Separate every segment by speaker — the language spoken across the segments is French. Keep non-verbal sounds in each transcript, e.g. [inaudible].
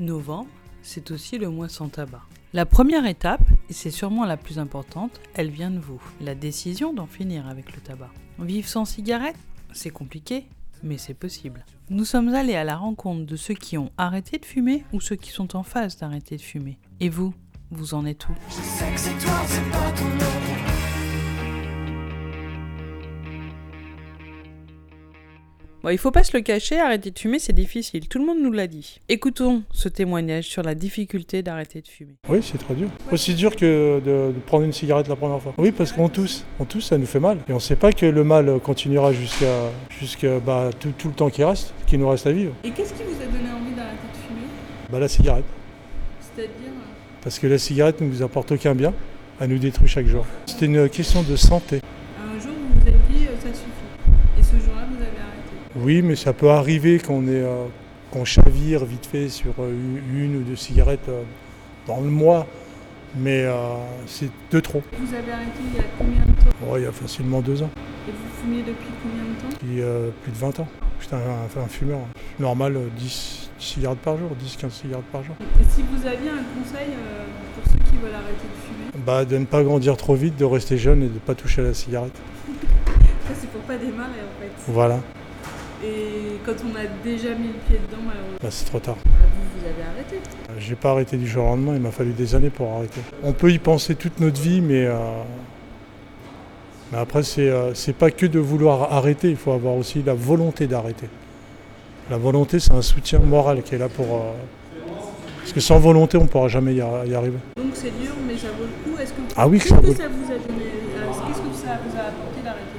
Speaker 1: novembre, c'est aussi le mois sans tabac. La première étape, et c'est sûrement la plus importante, elle vient de vous. La décision d'en finir avec le tabac. Vivre sans cigarette, c'est compliqué, mais c'est possible. Nous sommes allés à la rencontre de ceux qui ont arrêté de fumer ou ceux qui sont en phase d'arrêter de fumer. Et vous, vous en êtes où? Bon, il faut pas se le cacher, arrêter de fumer, c'est difficile. Tout le monde nous l'a dit. Écoutons ce témoignage sur la difficulté d'arrêter de fumer.
Speaker 2: Oui, c'est très dur. Aussi dur que de, de prendre une cigarette la première fois. Oui, parce qu'on tousse. On tousse, ça nous fait mal. Et on ne sait pas que le mal continuera jusqu'à jusqu'à bah, tout, tout le temps qui reste, qui nous reste à vivre.
Speaker 3: Et qu'est-ce qui vous a donné envie d'arrêter de fumer?
Speaker 2: Bah, la cigarette.
Speaker 3: C'est-à-dire
Speaker 2: Parce que la cigarette ne nous apporte aucun bien. Elle nous détruit chaque jour. C'était une question de santé.
Speaker 3: un jour vous vous êtes dit euh, ça suffit. Et ce jour-là vous avez arrêté.
Speaker 2: Oui, mais ça peut arriver qu'on euh, qu'on chavire vite fait sur euh, une ou deux cigarettes euh, dans le mois. Mais euh, c'est de trop.
Speaker 3: Vous avez arrêté il y a combien de temps?
Speaker 2: Oh, il y a facilement deux ans.
Speaker 3: Et vous fumiez depuis combien de temps?
Speaker 2: Puis euh, plus de 20 ans. J'étais un, un fumeur. Normal, euh, 10 cigarettes par jour, 10-15 cigarettes par jour.
Speaker 3: Et si vous aviez un conseil pour ceux qui veulent arrêter de fumer?
Speaker 2: Bah, de ne pas grandir trop vite, de rester jeune et de ne pas toucher à la cigarette. [laughs]
Speaker 3: Ça c'est pour pas démarrer en fait.
Speaker 2: Voilà,
Speaker 3: Et quand on a déjà mis le pied dedans, malheureusement,
Speaker 2: bah, c'est trop tard.
Speaker 3: vous, vous avez arrêté.
Speaker 2: Euh, J'ai pas arrêté du jour au lendemain, il m'a fallu des années pour arrêter. On peut y penser toute notre vie, mais, euh, mais après, c'est euh, c'est pas que de vouloir arrêter, il faut avoir aussi la volonté d'arrêter. La volonté, c'est un soutien moral qui est là pour. euh, parce que sans volonté, on ne pourra jamais y, ar- y arriver.
Speaker 3: Donc c'est dur, mais ça vaut le coup. Est-ce que
Speaker 2: Ah oui, que
Speaker 3: qu'est-ce
Speaker 2: ça
Speaker 3: que
Speaker 2: vaut-
Speaker 3: ça vous a donné Qu'est-ce que ça vous a apporté d'arrêter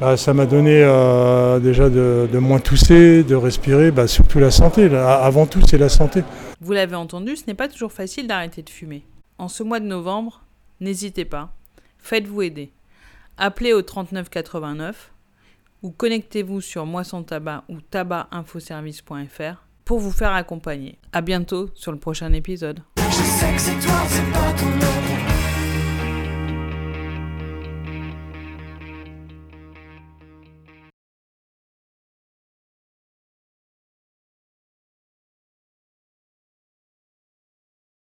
Speaker 2: Bah, ça m'a donné euh, déjà de, de moins tousser, de respirer, bah, surtout la santé. Là, avant tout, c'est la santé.
Speaker 1: Vous l'avez entendu, ce n'est pas toujours facile d'arrêter de fumer. En ce mois de novembre, n'hésitez pas, faites-vous aider. Appelez au 3989 ou connectez-vous sur Moi sans tabac ou tabacinfoservice.fr pour vous faire accompagner. À bientôt sur le prochain épisode.
Speaker 4: Je sais que